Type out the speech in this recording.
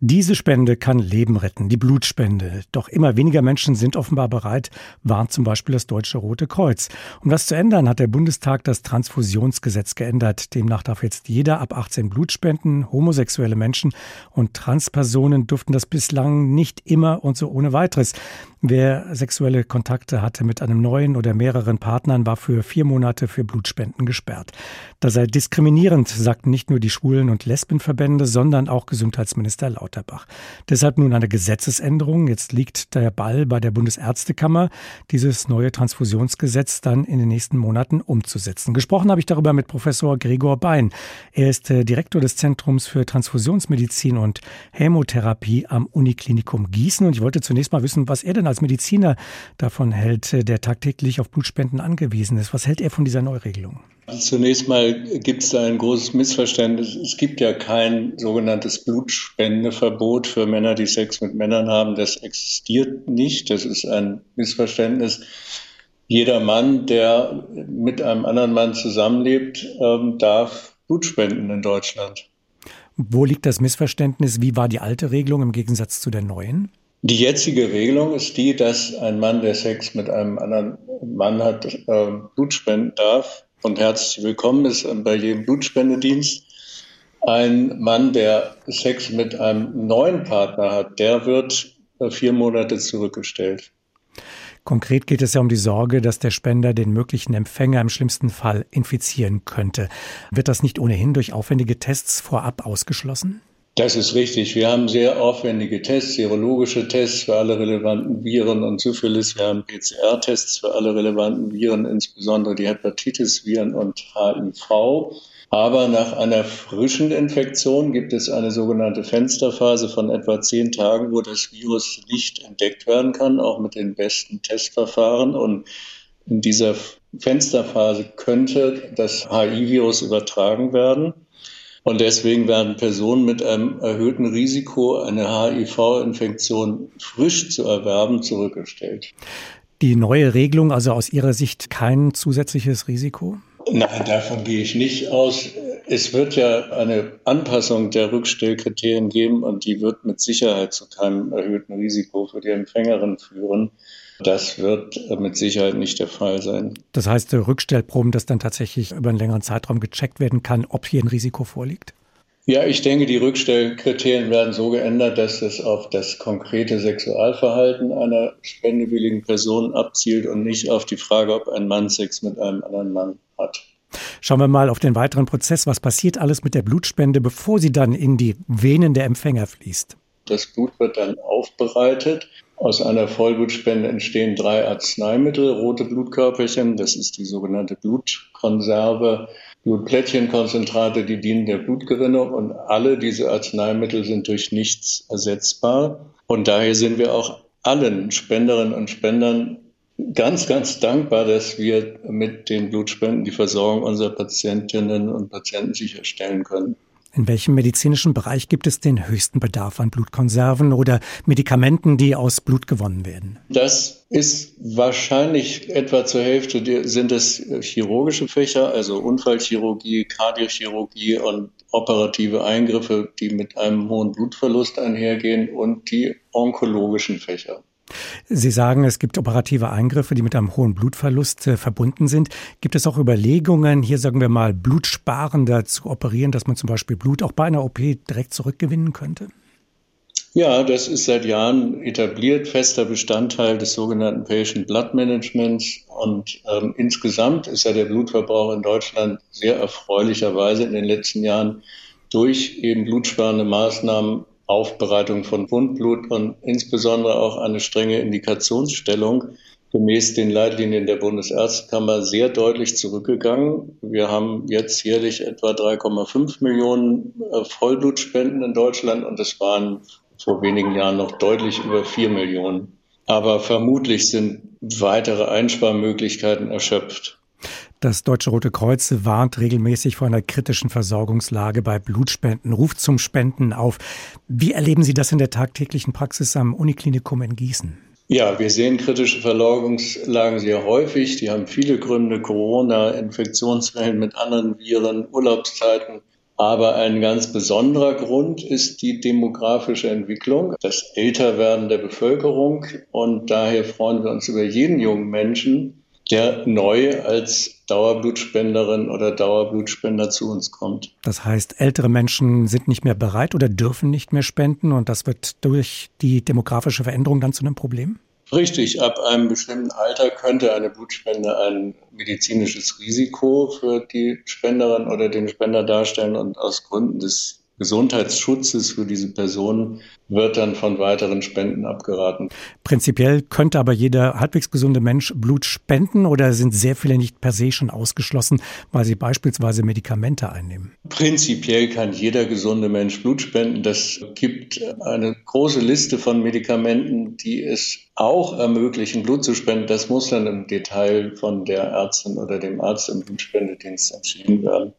Diese Spende kann Leben retten, die Blutspende. Doch immer weniger Menschen sind offenbar bereit, warnt zum Beispiel das Deutsche Rote Kreuz. Um das zu ändern, hat der Bundestag das Transfusionsgesetz geändert. Demnach darf jetzt jeder ab 18 Blut spenden. Homosexuelle Menschen und Transpersonen durften das bislang nicht immer und so ohne weiteres. Wer sexuelle Kontakte hatte mit einem neuen oder mehreren Partnern, war für vier Monate für Blutspenden gesperrt. Das sei diskriminierend, sagten nicht nur die Schwulen- und Lesbenverbände, sondern auch Gesundheitsminister Lauterbach. Deshalb nun eine Gesetzesänderung. Jetzt liegt der Ball bei der Bundesärztekammer, dieses neue Transfusionsgesetz dann in den nächsten Monaten umzusetzen. Gesprochen habe ich darüber mit Professor Gregor Bein. Er ist äh, Direktor des Zentrums für Transfusionsmedizin und Hämotherapie am Uniklinikum Gießen. Und ich wollte zunächst mal wissen, was er denn als Mediziner davon hält, äh, der tagtäglich auf Blutspenden angewiesen ist. Was hält er von dieser Neuregelung? Zunächst mal gibt es da ein großes Missverständnis. Es gibt ja kein sogenanntes Blutspendeverbot für Männer, die Sex mit Männern haben. Das existiert nicht. Das ist ein Missverständnis. Jeder Mann, der mit einem anderen Mann zusammenlebt, ähm, darf Blut spenden in Deutschland. Wo liegt das Missverständnis? Wie war die alte Regelung im Gegensatz zu der neuen? Die jetzige Regelung ist die, dass ein Mann, der Sex mit einem anderen Mann hat, äh, Blut spenden darf und herzlich willkommen ist bei jedem Blutspendedienst. Ein Mann, der Sex mit einem neuen Partner hat, der wird äh, vier Monate zurückgestellt. Konkret geht es ja um die Sorge, dass der Spender den möglichen Empfänger im schlimmsten Fall infizieren könnte. Wird das nicht ohnehin durch aufwendige Tests vorab ausgeschlossen? Das ist richtig. Wir haben sehr aufwendige Tests, serologische Tests für alle relevanten Viren und Syphilis. Wir haben PCR-Tests für alle relevanten Viren, insbesondere die Hepatitis-Viren und HIV. Aber nach einer frischen Infektion gibt es eine sogenannte Fensterphase von etwa zehn Tagen, wo das Virus nicht entdeckt werden kann, auch mit den besten Testverfahren. Und in dieser Fensterphase könnte das HIV-Virus übertragen werden. Und deswegen werden Personen mit einem erhöhten Risiko, eine HIV-Infektion frisch zu erwerben, zurückgestellt. Die neue Regelung, also aus Ihrer Sicht kein zusätzliches Risiko? Nein, davon gehe ich nicht aus. Es wird ja eine Anpassung der Rückstellkriterien geben und die wird mit Sicherheit zu keinem erhöhten Risiko für die Empfängerin führen. Das wird mit Sicherheit nicht der Fall sein. Das heißt, Rückstellproben, dass dann tatsächlich über einen längeren Zeitraum gecheckt werden kann, ob hier ein Risiko vorliegt? Ja, ich denke, die Rückstellkriterien werden so geändert, dass es auf das konkrete Sexualverhalten einer spendewilligen Person abzielt und nicht auf die Frage, ob ein Mann Sex mit einem anderen Mann hat. Schauen wir mal auf den weiteren Prozess. Was passiert alles mit der Blutspende, bevor sie dann in die Venen der Empfänger fließt? Das Blut wird dann aufbereitet aus einer Vollblutspende entstehen drei Arzneimittel, rote Blutkörperchen, das ist die sogenannte Blutkonserve, Blutplättchenkonzentrate, die dienen der Blutgewinnung und alle diese Arzneimittel sind durch nichts ersetzbar. Und daher sind wir auch allen Spenderinnen und Spendern ganz, ganz dankbar, dass wir mit den Blutspenden die Versorgung unserer Patientinnen und Patienten sicherstellen können. In welchem medizinischen Bereich gibt es den höchsten Bedarf an Blutkonserven oder Medikamenten, die aus Blut gewonnen werden? Das ist wahrscheinlich etwa zur Hälfte sind es chirurgische Fächer, also Unfallchirurgie, Kardiochirurgie und operative Eingriffe, die mit einem hohen Blutverlust einhergehen und die onkologischen Fächer. Sie sagen, es gibt operative Eingriffe, die mit einem hohen Blutverlust äh, verbunden sind. Gibt es auch Überlegungen, hier sagen wir mal, blutsparender zu operieren, dass man zum Beispiel Blut auch bei einer OP direkt zurückgewinnen könnte? Ja, das ist seit Jahren etabliert, fester Bestandteil des sogenannten Patient Blood Managements. Und ähm, insgesamt ist ja der Blutverbrauch in Deutschland sehr erfreulicherweise in den letzten Jahren durch eben blutsparende Maßnahmen Aufbereitung von Wundblut und insbesondere auch eine strenge Indikationsstellung gemäß den Leitlinien der Bundesärztekammer sehr deutlich zurückgegangen. Wir haben jetzt jährlich etwa 3,5 Millionen äh, Vollblutspenden in Deutschland und es waren vor wenigen Jahren noch deutlich über 4 Millionen. Aber vermutlich sind weitere Einsparmöglichkeiten erschöpft. Das Deutsche Rote Kreuz warnt regelmäßig vor einer kritischen Versorgungslage bei Blutspenden, ruft zum Spenden auf. Wie erleben Sie das in der tagtäglichen Praxis am Uniklinikum in Gießen? Ja, wir sehen kritische Versorgungslagen sehr häufig. Die haben viele Gründe. Corona, Infektionswellen mit anderen Viren, Urlaubszeiten. Aber ein ganz besonderer Grund ist die demografische Entwicklung, das Älterwerden der Bevölkerung. Und daher freuen wir uns über jeden jungen Menschen, der neu als Dauerblutspenderin oder Dauerblutspender zu uns kommt. Das heißt, ältere Menschen sind nicht mehr bereit oder dürfen nicht mehr spenden und das wird durch die demografische Veränderung dann zu einem Problem? Richtig, ab einem bestimmten Alter könnte eine Blutspende ein medizinisches Risiko für die Spenderin oder den Spender darstellen und aus Gründen des Gesundheitsschutzes für diese Personen wird dann von weiteren Spenden abgeraten. Prinzipiell könnte aber jeder halbwegs gesunde Mensch Blut spenden oder sind sehr viele nicht per se schon ausgeschlossen, weil sie beispielsweise Medikamente einnehmen? Prinzipiell kann jeder gesunde Mensch Blut spenden. Das gibt eine große Liste von Medikamenten, die es auch ermöglichen, Blut zu spenden. Das muss dann im Detail von der Ärztin oder dem Arzt im Blutspendedienst entschieden werden.